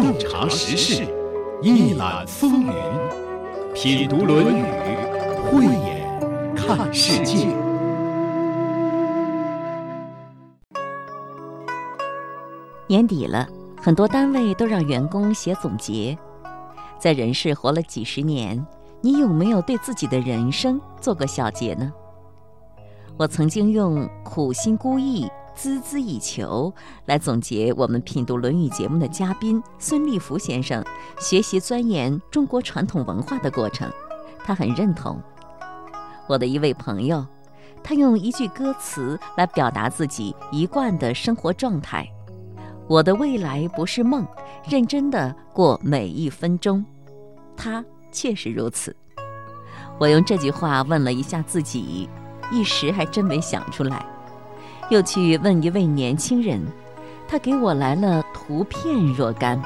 洞察时事，一览风云，品读《论语》，慧眼看世界。年底了，很多单位都让员工写总结。在人世活了几十年，你有没有对自己的人生做过小结呢？我曾经用苦心孤诣、孜孜以求来总结我们品读《论语》节目的嘉宾孙立福先生学习钻研中国传统文化的过程，他很认同。我的一位朋友，他用一句歌词来表达自己一贯的生活状态。我的未来不是梦，认真的过每一分钟。他确实如此。我用这句话问了一下自己，一时还真没想出来。又去问一位年轻人，他给我来了图片若干。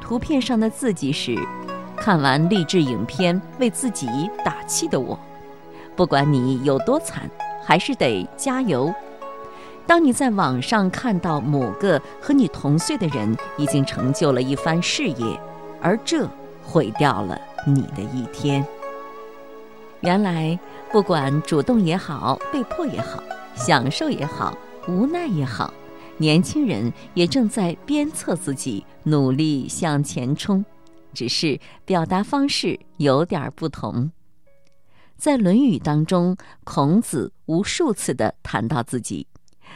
图片上的字迹是：看完励志影片为自己打气的我。不管你有多惨，还是得加油。当你在网上看到某个和你同岁的人已经成就了一番事业，而这毁掉了你的一天。原来，不管主动也好，被迫也好，享受也好，无奈也好，年轻人也正在鞭策自己努力向前冲，只是表达方式有点不同。在《论语》当中，孔子无数次地谈到自己。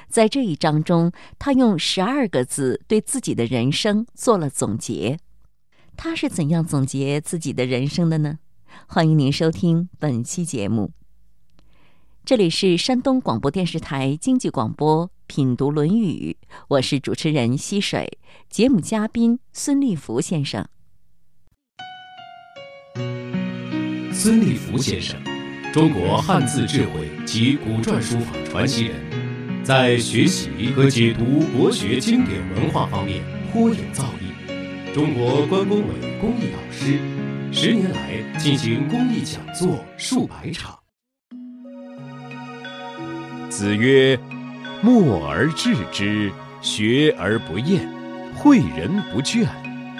在这一章中，他用十二个字对自己的人生做了总结。他是怎样总结自己的人生的呢？欢迎您收听本期节目。这里是山东广播电视台经济广播《品读论语》，我是主持人溪水，节目嘉宾孙立福先生。孙立福先生，中国汉字智慧及古篆书法传奇人。在学习和解读国学经典文化方面颇有造诣，中国关工委公益导师，十年来进行公益讲座数百场。子曰：“默而志之，学而不厌，诲人不倦，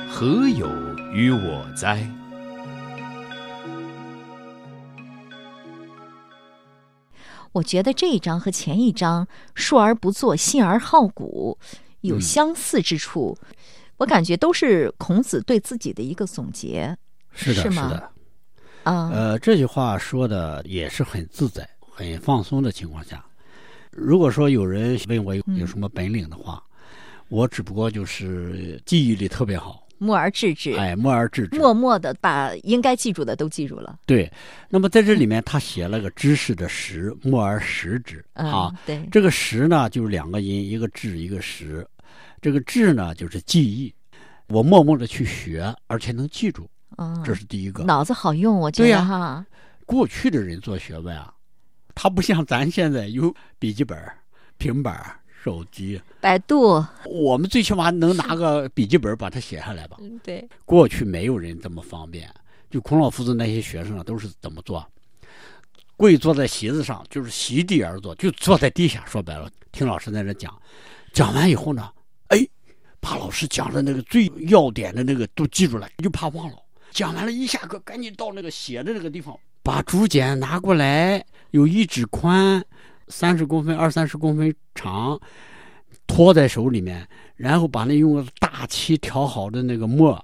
何有于我哉？”我觉得这一章和前一章“述而不作，信而好古”有相似之处。我感觉都是孔子对自己的一个总结，是的，是吗？的。啊，呃，这句话说的也是很自在、很放松的情况下。如果说有人问我有有什么本领的话，我只不过就是记忆力特别好。默而志之，哎，默而志之，默默的把应该记住的都记住了。对，那么在这里面，他写了个知识的识，默而识之啊。对，这个识呢，就是两个音，一个智，一个识。这个智呢，就是记忆。我默默的去学，而且能记住，嗯，这是第一个。脑子好用，我觉得哈。过去的人做学问啊，他不像咱现在有笔记本、平板。手机、百度，我们最起码能拿个笔记本把它写下来吧？对。过去没有人这么方便，就孔老夫子那些学生啊，都是怎么做？跪坐在席子上，就是席地而坐，就坐在地下。说白了，听老师在那讲，讲完以后呢，哎，把老师讲的那个最要点的那个都记住了，就怕忘了。讲完了，一下课赶紧到那个写的那个地方，把竹简拿过来，有一指宽。三十公分，二三十公分长，托在手里面，然后把那用大漆调好的那个墨，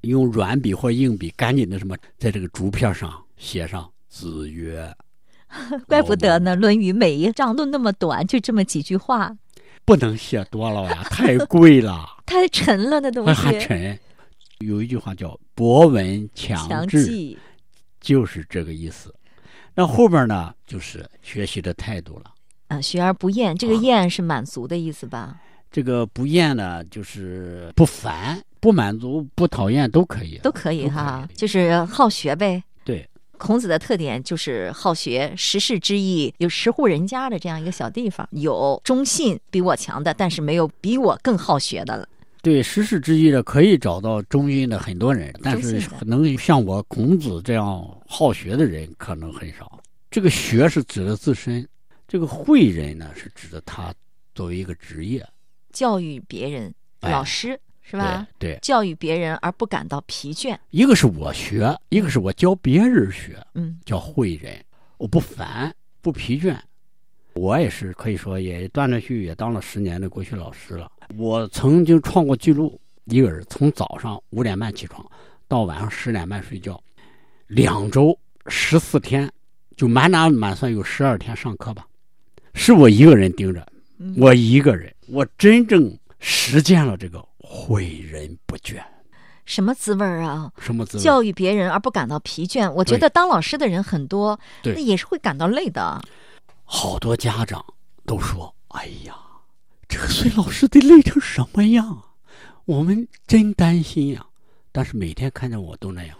用软笔或硬笔，赶紧的什么，在这个竹片上写上“子曰 ”。怪不得呢，《论语》每一章都那么短，就这么几句话。不能写多了呀，太贵了，太沉了，那东西。还沉。有一句话叫“博闻强记”，就是这个意思。那后边呢，就是学习的态度了。啊，学而不厌，这个“厌”是满足的意思吧？这个“不厌”呢，就是不烦、不满足、不讨厌都可以，都可以哈，就是好学呗。对，孔子的特点就是好学，十世之义有十户人家的这样一个小地方，有忠信比我强的，但是没有比我更好学的了。对，十世之一的可以找到中心的很多人，但是能像我孔子这样好学的人可能很少。这个“学”是指的自身，这个“诲人”呢是指的他作为一个职业，教育别人，老师是吧？对对，教育别人而不感到疲倦。一个是我学，一个是我教别人学，嗯叫会人，我不烦不疲倦。我也是可以说也断断续续也当了十年的国学老师了。我曾经创过记录，一个人从早上五点半起床，到晚上十点半睡觉，两周十四天，就满打满算有十二天上课吧，是我一个人盯着，嗯我一个人，我真正实践了这个诲人不倦，什么滋味儿啊？什么滋味？教育别人而不感到疲倦，我觉得当老师的人很多，对那也是会感到累的。好多家长都说：“哎呀，这个孙老师得累成什么样啊？我们真担心呀、但是每天看着我都那样，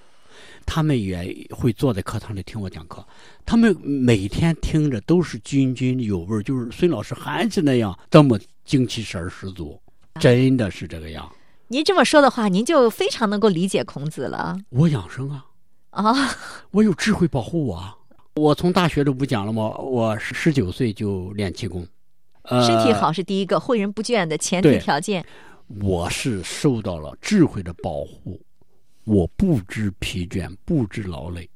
他们也会坐在课堂里听我讲课。他们每天听着都是津津有味儿，就是孙老师还是那样，这么精气神儿十足，真的是这个样。您这么说的话，您就非常能够理解孔子了我养生啊，啊。我有智慧保护我啊。我从大学都不讲了吗？我十九岁就练气功，呃，身体好是第一个，诲人不倦的前提条件。我是受到了智慧的保护，我不知疲倦，不知劳累。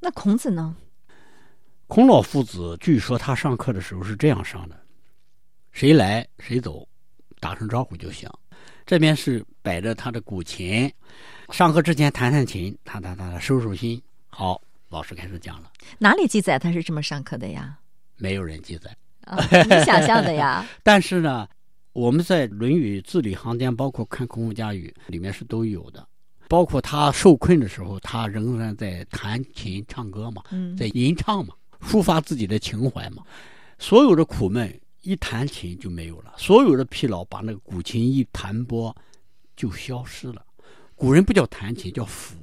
那孔子呢？孔老夫子据说他上课的时候是这样上的：谁来谁走，打声招呼就行。这边是摆着他的古琴，上课之前弹弹琴，弹弹弹弹，收收心。好，老师开始讲了，哪里记载他是这么上课的呀？没有人记载。啊，你想象的呀。但是呢，我们在《论语字里行间》，包括看《孔夫家语》里面是都有的。包括他受困的时候，他仍然在弹琴唱歌嘛，嗯在吟唱嘛，抒发自己的情怀嘛。所有的苦闷一弹琴就没有了，所有的疲劳把那个古琴一弹拨就消失了。古人不叫弹琴，叫抚，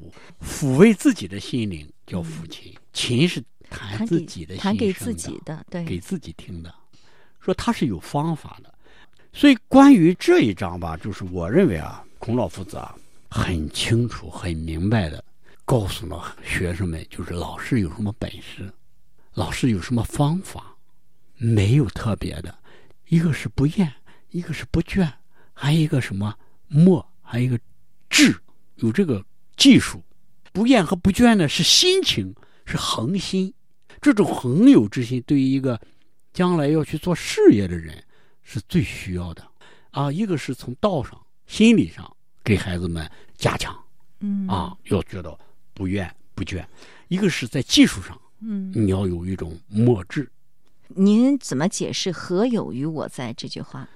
抚慰自己的心灵叫抚琴。琴是弹弹给自己的弹给自己的，对，给自己听的，说他是有方法的。所以关于这一章吧，就是我认为啊，孔老夫子啊很清楚、很明白的告诉了学生们，就是老师有什么本事，老师有什么方法，没有特别的，一个是不厌，一个是不倦，还有一个什么默，还有一个智，有这个技术。不厌和不倦呢是心情，是恒心。这种恒有之心，对于一个将来要去做事业的人是最需要的啊。一个是从道上、心理上给孩子们加强嗯啊，要觉得不怨不倦；一个是在技术上，嗯，你要有一种默智。您怎么解释“何有于我在”这句话？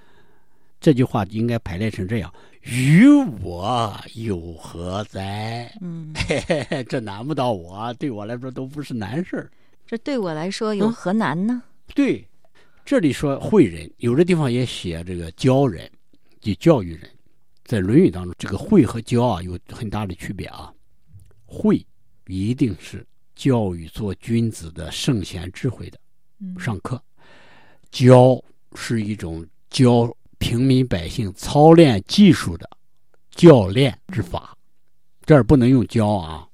这句话应该排列成这样：与我有何哉？嗯，嘿嘿嘿，这难不到我，对我来说都不是难事儿。这对我来说有嗯何难呢？对，这里说诲人，有的地方也写这个教人，即教育人。在《论语》当中，这个诲和教啊有很大的区别啊。诲一定是教育做君子的圣贤智慧的嗯上课，教是一种教平民百姓操练技术的教练之法。这儿不能用教啊，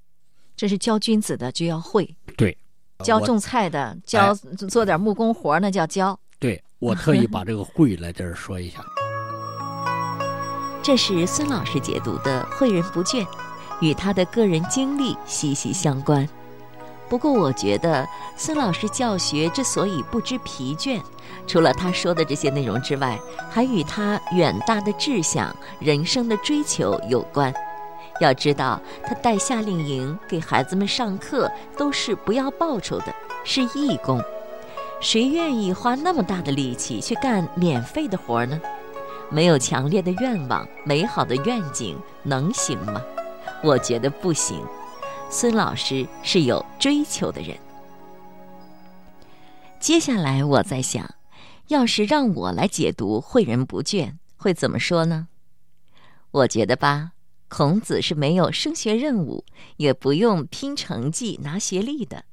这是教君子的就要会，对，我教种菜的，教做点木工活儿那叫教。对我特意把这个诲来这儿说一下。这是孙老师解读的“诲人不倦”，与他的个人经历息息相关。不过，我觉得孙老师教学之所以不知疲倦，除了他说的这些内容之外，还与他远大的志向、人生的追求有关。要知道，他带夏令营给孩子们上课都是不要报酬的，是义工。谁愿意花那么大的力气去干免费的活呢？没有强烈的愿望、美好的愿景，能行吗？我觉得不行。孙老师是有追求的人。接下来我在想，要是让我来解读“诲人不倦”，会怎么说呢？我觉得吧，孔子是没有升学任务，也不用拼成绩拿学历的。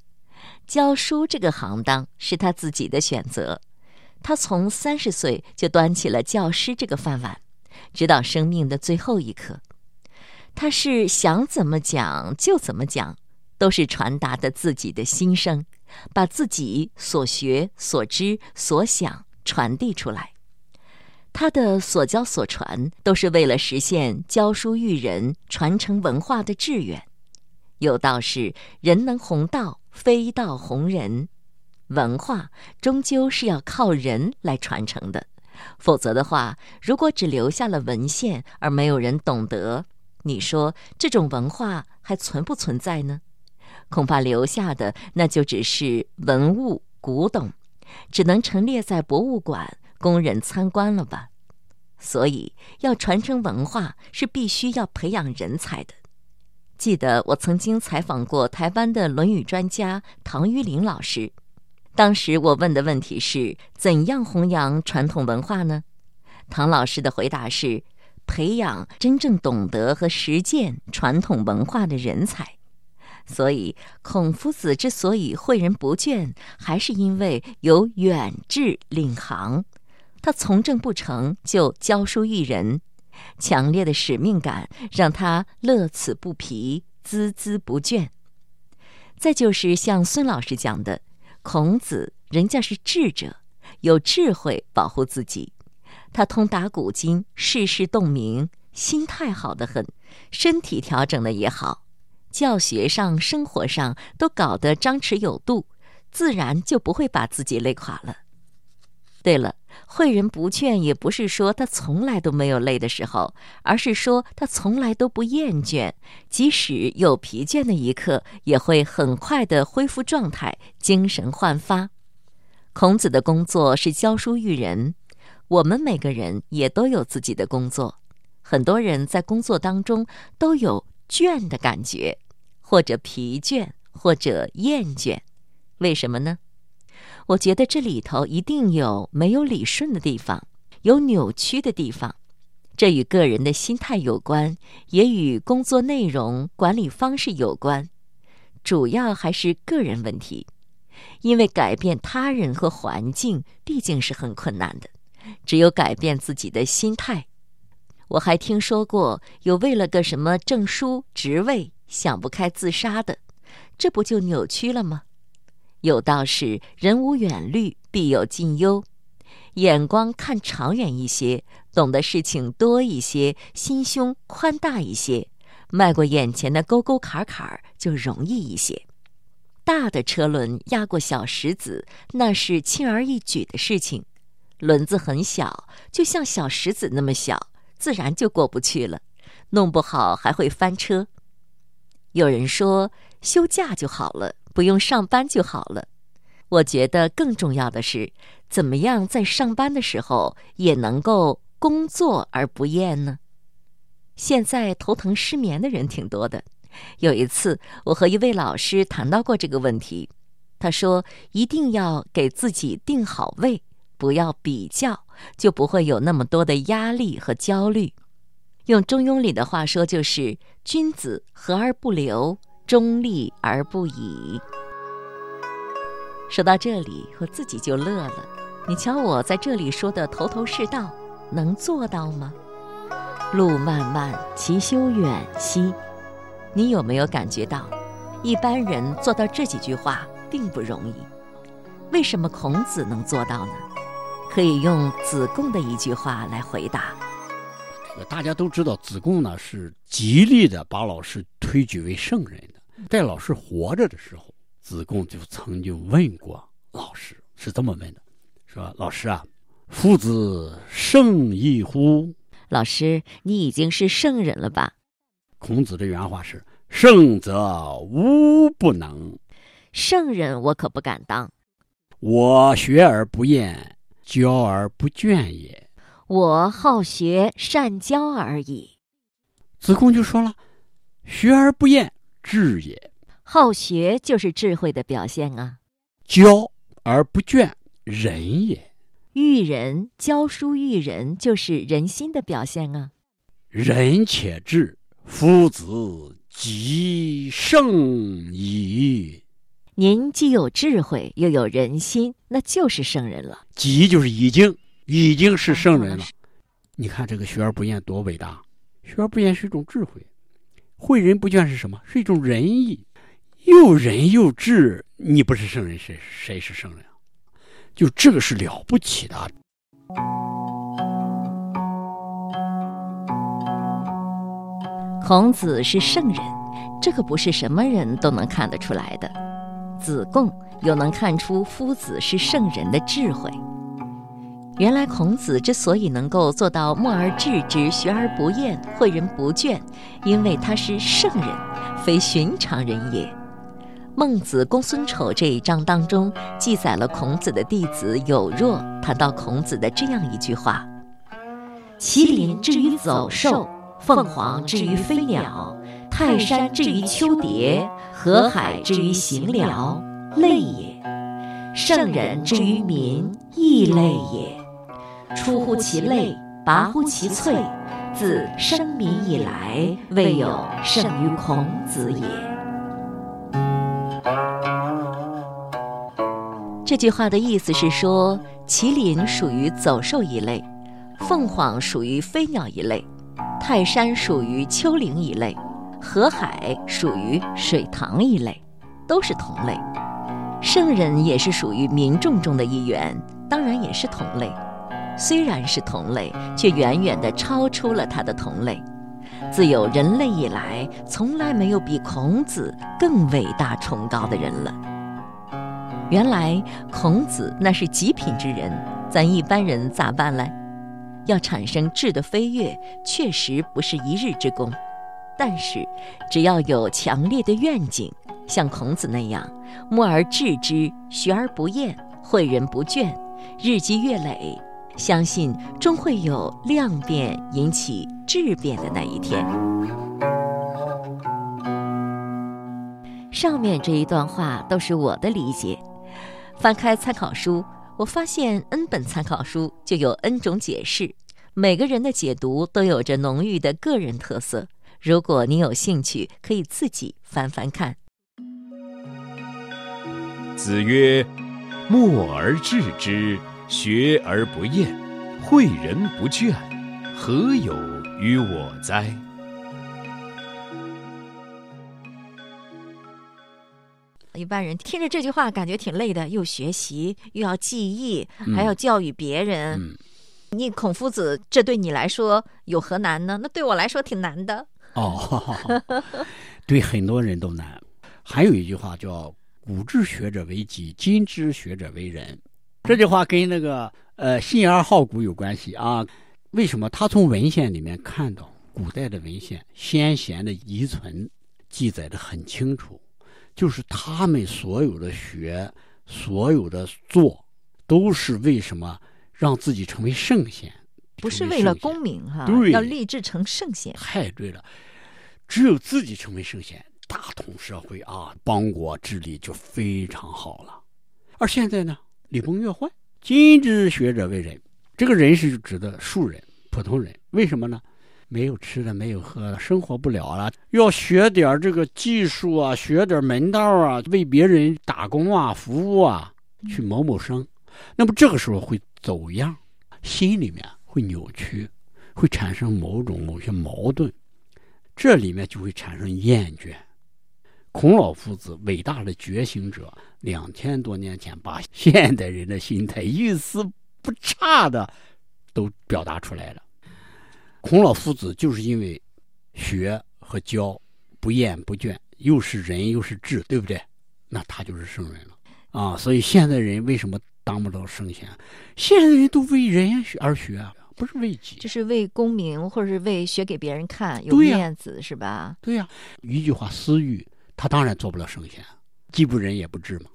教书这个行当是他自己的选择。他从三十岁就端起了教师这个饭碗，直到生命的最后一刻。他是想怎么讲就怎么讲，都是传达的自己的心声，把自己所学、所知、所想传递出来。他的所教所传都是为了实现教书育人、传承文化的志愿。有道是“人能弘道，非道弘人”，文化终究是要靠人来传承的。否则的话，如果只留下了文献而没有人懂得，你说这种文化还存不存在呢？恐怕留下的那就只是文物古董，只能陈列在博物馆供人参观了吧。所以，要传承文化是必须要培养人才的。记得我曾经采访过台湾的《论语》专家唐玉林老师，当时我问的问题是：怎样弘扬传统文化呢？唐老师的回答是：培养真正懂得和实践传统文化的人才。所以，孔夫子之所以诲人不倦，还是因为有远志领航。他从政不成就教书育人，强烈的使命感让他乐此不疲、孜孜不倦。再就是像孙老师讲的，孔子人家是智者，有智慧保护自己，他通达古今，世事洞明，心态好得很，身体调整的也好，教学上、生活上都搞得张弛有度，自然就不会把自己累垮了。对了。诲人不倦，也不是说他从来都没有累的时候，而是说他从来都不厌倦，即使有疲倦的一刻，也会很快的恢复状态，精神焕发。孔子的工作是教书育人，我们每个人也都有自己的工作。很多人在工作当中都有倦的感觉，或者疲倦，或者厌倦，为什么呢？我觉得这里头一定有没有理顺的地方，有扭曲的地方，这与个人的心态有关，也与工作内容、管理方式有关，主要还是个人问题。因为改变他人和环境毕竟是很困难的，只有改变自己的心态。我还听说过有为了个什么证书、职位想不开自杀的，这不就扭曲了吗？有道是：“人无远虑，必有近忧。”眼光看长远一些，懂得事情多一些，心胸宽大一些，迈过眼前的沟沟坎坎就容易一些。大的车轮压过小石子，那是轻而易举的事情；轮子很小，就像小石子那么小，自然就过不去了，弄不好还会翻车。有人说：“休假就好了。”不用上班就好了。我觉得更重要的是，怎么样在上班的时候也能够工作而不厌呢？现在头疼失眠的人挺多的。有一次，我和一位老师谈到过这个问题，他说一定要给自己定好位，不要比较，就不会有那么多的压力和焦虑。用中庸里的话说，就是君子和而不留。中立而不倚。说到这里，我自己就乐了。你瞧我在这里说的头头是道，能做到吗？路漫漫其修远兮。你有没有感觉到，一般人做到这几句话并不容易？为什么孔子能做到呢？可以用子贡的一句话来回答。大家都知道，子贡呢是极力的把老师推举为圣人的。在老师活着的时候，子贡就曾经问过老师，是这么问的：“说老师啊，夫子圣矣乎？”老师，你已经是圣人了吧？孔子的原话是：“圣则无不能。”圣人我可不敢当。我学而不厌，教而不倦也。我好学善教而已。子贡就说了：“学而不厌。”智也，好学就是智慧的表现啊。教而不倦，仁也。育人，教书育人就是人心的表现啊。仁且智，夫子即圣矣。您既有智慧，又有人心，那就是圣人了。即就是已经，已经是圣人了。你看这个学而不厌多伟大！学而不厌是一种智慧。诲人不倦是什么？是一种仁义。又仁又智，你不是圣人，谁谁是圣人？就这个是了不起的。孔子是圣人，这可不是什么人都能看得出来的。子贡又能看出夫子是圣人的智慧。原来孔子之所以能够做到默而志之、学而不厌、诲人不倦，因为他是圣人，非寻常人也。《孟子公孙丑》这一章当中记载了孔子的弟子有若谈到孔子的这样一句话：“麒麟之于走兽，凤凰之于飞鸟，泰山之于丘蝶，河海之于行鸟，类也；圣人之于民，亦类也。”出乎其类，拔乎其萃，自生民以来，未有胜于孔子也。这句话的意思是说，麒麟属于走兽一类，凤凰属于飞鸟一类，泰山属于丘陵一类，河海属于水塘一类，都是同类。圣人也是属于民众中的一员，当然也是同类。虽然是同类，却远远地超出了他的同类。自有人类以来，从来没有比孔子更伟大崇高的人了。原来孔子那是极品之人，咱一般人咋办嘞？要产生质的飞跃，确实不是一日之功。但是，只要有强烈的愿景，像孔子那样，默而志之，学而不厌，诲人不倦，日积月累。相信终会有量变引起质变的那一天。上面这一段话都是我的理解。翻开参考书，我发现 N 本参考书就有 N 种解释，每个人的解读都有着浓郁的个人特色。如果你有兴趣，可以自己翻翻看。子曰：“默而志之。”学而不厌，诲人不倦，何有于我哉？一般人听着这句话，感觉挺累的，又学习，又要记忆，还要教育别人。你孔夫子，这对你来说有何难呢？那对我来说挺难的。哦，对很多人都难。还有一句话叫“古之学者为己，今之学者为人”。这句话跟那个呃信而好古有关系啊？为什么？他从文献里面看到古代的文献，先贤的遗存记载的很清楚，就是他们所有的学、所有的做，都是为什么让自己成为圣贤？不是为了功名哈，对，要立志成圣贤。太对了，只有自己成为圣贤，大同社会啊，邦国治理就非常好了。而现在呢？礼崩乐坏，今之学者为人，这个人是指的庶人、普通人。为什么呢？没有吃的，没有喝的，生活不了了，要学点这个技术啊，学点门道啊，为别人打工啊，服务啊，去谋谋生。那么这个时候会走样，心里面会扭曲，会产生某种某些矛盾，这里面就会产生厌倦。孔老夫子，伟大的觉醒者，两千多年前把现代人的心态一丝不差的都表达出来了。孔老夫子就是因为学和教不厌不倦，又是仁又是智，对不对？那他就是圣人了啊！所以现代人为什么当不到圣贤？现代人都为人而学啊，不是为己，就是为功名，或者是为学给别人看，有面子是吧？对呀，一句话，私欲。他当然做不了圣贤，既不仁也不智嘛。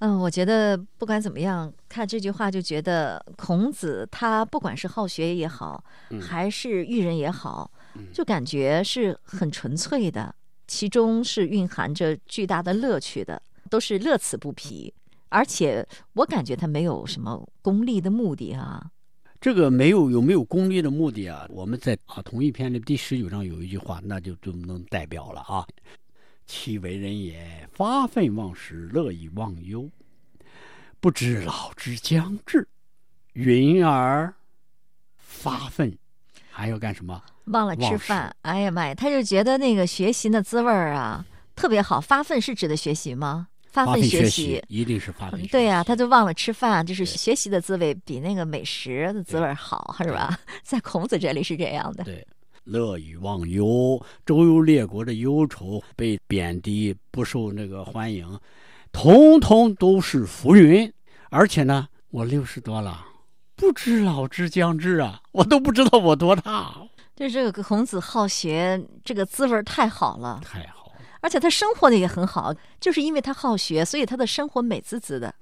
嗯，我觉得不管怎么样，看这句话就觉得孔子他不管是好学也好，还是育人也好，就感觉是很纯粹的，其中是蕴含着巨大的乐趣的，都是乐此不疲。而且我感觉他没有什么功利的目的啊。这个没有有没有功利的目的啊？我们在啊同一篇的第十九章有一句话，那就就能代表了啊。其为人也，发愤忘食，乐以忘忧，不知老之将至，云儿发愤，还要干什么？忘了吃饭。哎呀妈呀，他就觉得那个学习的滋味儿啊，特别好。发愤是指的学习吗？发奋学习一定是发奋。对呀，他就忘了吃饭，就是学习的滋味比那个美食的滋味好，是吧？在孔子这里是这样的。对，乐以忘忧，周游列国的忧愁，被贬低，不受那个欢迎，通通都是浮云。而且呢，我六十多了，不知老之将至啊，我都不知道我多大。就这个孔子好学，这个滋味太好了，太好了，而且他生活的也很好，就是因为他好学，所以他的生活美滋滋的。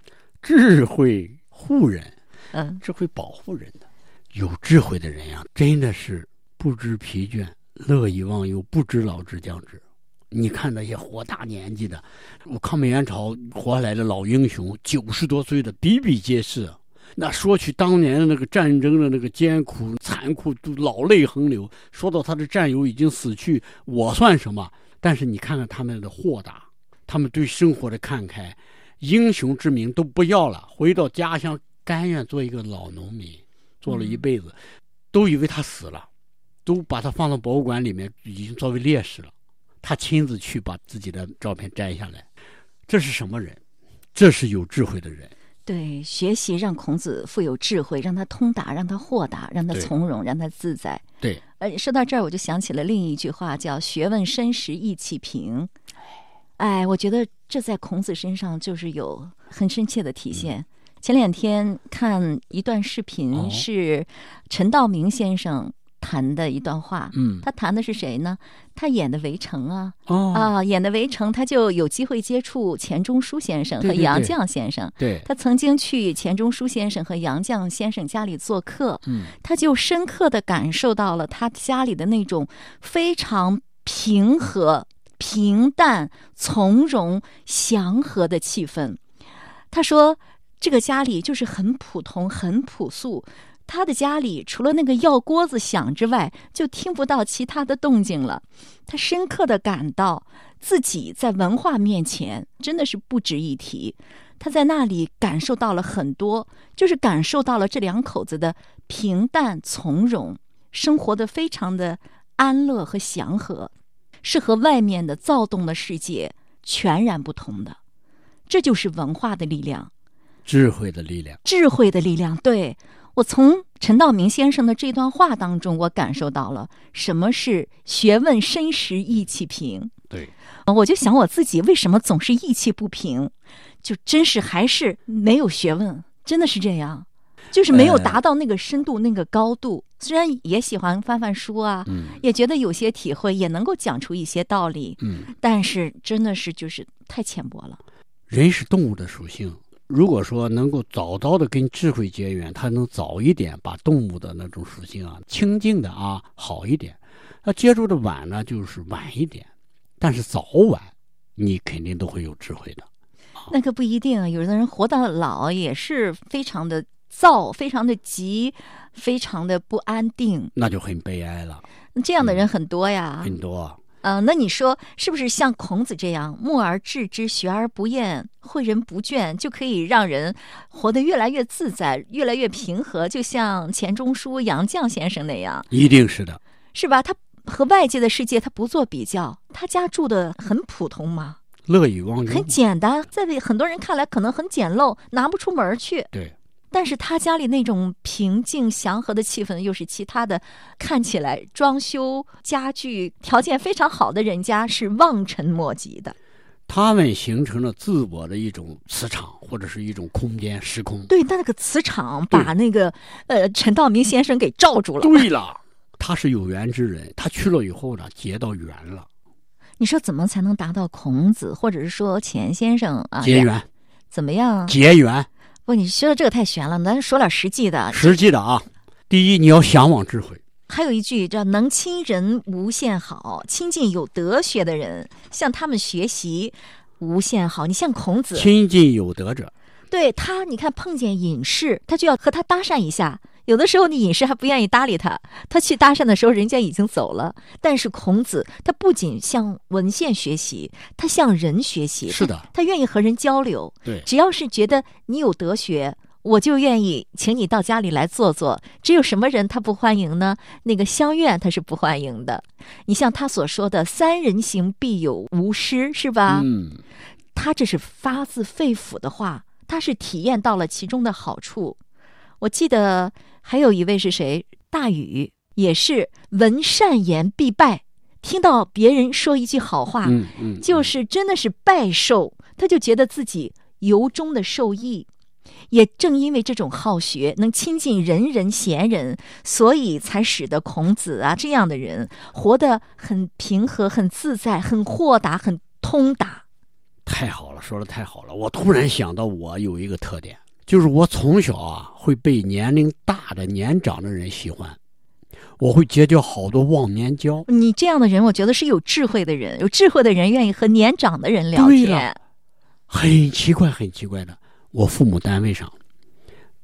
智慧护人，嗯，智慧保护人的，有智慧的人呀，真的是不知疲倦，乐以忘忧，不知老之将至。你看那些活大年纪的，我抗美援朝活下来的老英雄，九十多岁的比比皆是。那说起当年的那个战争的那个艰苦残酷，都老泪横流。说到他的战友已经死去，我算什么？但是你看看他们的豁达，他们对生活的看开，英雄之名都不要了，回到家乡甘愿做一个老农民，做了一辈子，都以为他死了，都把它放到博物馆里面，已经作为烈士了。他亲自去把自己的照片摘下来，这是什么人？这是有智慧的人。对，学习让孔子富有智慧，让他通达，让他豁达，让他从容，让他自在。对，呃，说到这儿，我就想起了另一句话，叫“学问深时意气平”。哎，我觉得这在孔子身上就是有很深切的体现。前两天看一段视频，哦是陈道明先生谈的一段话。嗯，他谈的是谁呢？他演的《围城》啊，哦，啊，演的《围城》，他就有机会接触钱钟书先生和杨绛先生。对，他曾经去钱钟书先生和杨绛先生家里做客，嗯，他就深刻的感受到了他家里的那种非常平和、平淡、从容、祥和的气氛。他说，这个家里就是很普通、很朴素。他的家里除了那个药锅子响之外，就听不到其他的动静了。他深刻的感到自己在文化面前真的是不值一提。他在那里感受到了很多，就是感受到了这两口子的平淡从容，生活的非常的安乐和祥和，是和外面的躁动的世界全然不同的。这就是文化的力量。智慧的力量。智慧的力量。对我从陈道明先生的这段话当中，我感受到了什么是学问深时意气平。对，我就想我自己为什么总是意气不平，就真是还是没有学问，真的是这样，就是没有呃达到那个深度、那个高度。虽然也喜欢翻翻书啊，嗯也觉得有些体会，也能够讲出一些道理，嗯，但是真的是就是太浅薄了。人是动物的属性。如果说能够早早的跟智慧结缘，他能早一点把动物的那种属性啊，清净的啊好一点。那接触的晚呢，就是晚一点，但是早晚你肯定都会有智慧的。那可不一定啊，有的人活到老也是非常的躁，非常的急，非常的不安定。那就很悲哀了，这样的人很多呀。很多。嗯、那你说是不是像孔子这样，默而志之，学而不厌，诲人不倦，就可以让人活得越来越自在，越来越平和？就像钱钟书、杨绛先生那样，一定是的，是吧？他和外界的世界他不做比较，他家住的很普通嘛，乐以忘忧很。简单，在很多人看来可能很简陋，拿不出门去。对，但是他家里那种平静祥和的气氛，又是其他的看起来装修家具条件非常好的人家是望尘莫及的。他们形成了自我的一种磁场，或者是一种空间时空。对，但那个磁场把那个呃陈道明先生给罩住了。对了，他是有缘之人，他去了以后呢，结到缘了，你说怎么才能达到孔子，或者是说钱先生啊？结缘，怎么样？结缘，不，你说的这个太玄了，咱说点实际的。实际的啊。第一，你要向往智慧，还有一句叫“能亲人无限好”，亲近有德学的人，向他们学习无限好。你像孔子，亲近有德者，对他，你看碰见隐士，他就要和他搭讪一下。有的时候你隐士还不愿意搭理他，他去搭讪的时候，人家已经走了。但是孔子，他不仅向文献学习，他向人学习，是的他，愿意和人交流。对，只要是觉得你有德学，我就愿意请你到家里来坐坐。只有什么人他不欢迎呢？那个乡愿他是不欢迎的。你像他所说的“三人行，必有吾师”，是吧？嗯，他这是发自肺腑的话，他是体验到了其中的好处。我记得还有一位是谁？大禹也是闻善言必拜，听到别人说一句好话，嗯嗯，就是真的是拜受，他就觉得自己由衷的受益。也正因为这种好学，能亲近人人贤人，所以才使得孔子啊这样的人活得很平和、很自在、很豁达、很通达。太好了，说的太好了。我突然想到，我有一个特点，就是我从小啊会被年龄大的、年长的人喜欢，我会结交好多忘年交。你这样的人，我觉得是有智慧的人，有智慧的人愿意和年长的人聊天对了。很奇怪，很奇怪的。我父母单位上，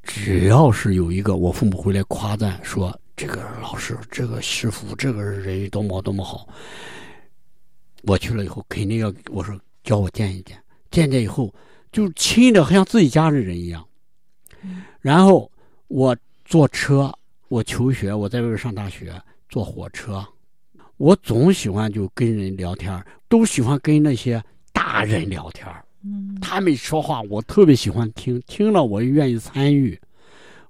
只要是有一个我父母回来夸赞说这个老师、这个师傅、这个人多么多么好，我去了以后肯定要我说教我见一见，见见以后就亲的像自己家的人一样。然后我坐车，我求学，我在外边上大学，坐火车，我总喜欢就跟人聊天，都喜欢跟那些大人聊天。嗯，他们说话，我特别喜欢听，听了我也愿意参与。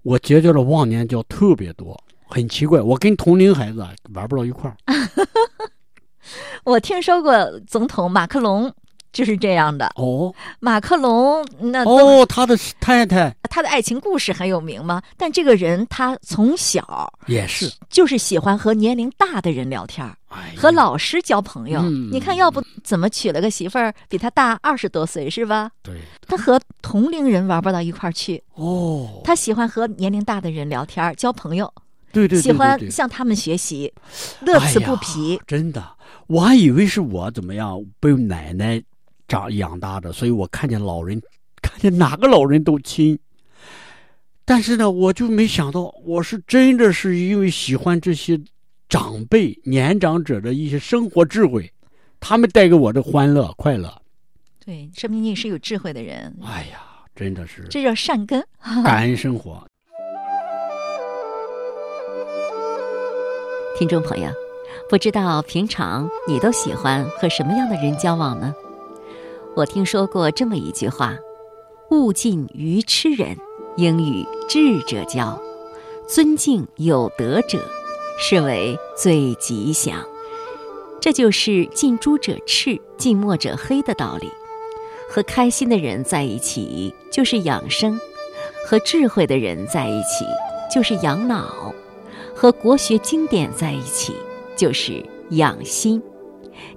我结交的忘年交特别多，很奇怪，我跟同龄孩子啊玩不到一块儿。我听说过总统马克龙就是这样的。哦。马克龙那哦，他的太太。他的爱情故事很有名吗？但这个人他从小也是，就是喜欢和年龄大的人聊天和老师交朋友。嗯。你看，要不怎么娶了个媳妇儿比他大二十多岁是吧？对。他和同龄人玩不到一块儿去，哦，他喜欢和年龄大的人聊天儿交朋友，对对对喜欢向他们学习，乐此不疲。哎。真的，我还以为是我怎么样被奶奶长养大的，所以我看见老人，看见哪个老人都亲。但是呢，我就没想到，我是真的是因为喜欢这些长辈、年长者的一些生活智慧，他们带给我的欢乐、快乐。对，说明你是有智慧的人，哎呀，真的是这叫善根。感恩生活。听众朋友，不知道平常你都喜欢和什么样的人交往呢？我听说过这么一句话：“物尽愚痴人，应与智者交。尊敬有德者，是为最吉祥。”这就是近朱者赤，近墨者黑的道理。和开心的人在一起就是养生，和智慧的人在一起就是养脑。和国学经典在一起，就是养心。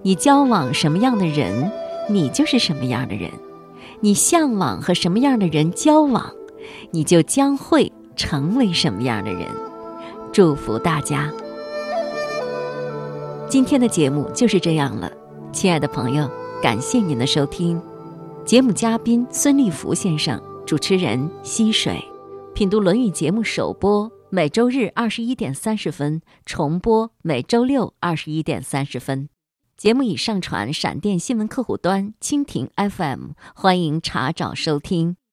你交往什么样的人，你就是什么样的人；你向往和什么样的人交往，你就将会成为什么样的人。祝福大家！今天的节目就是这样了，亲爱的朋友，感谢您的收听。节目嘉宾孙立福先生，主持人溪水，品读《论语》节目首播。每周日二十一点三十分重播，每周六二十一点三十分。节目已上传闪电新闻客户端、蜻蜓 FM，欢迎查找收听。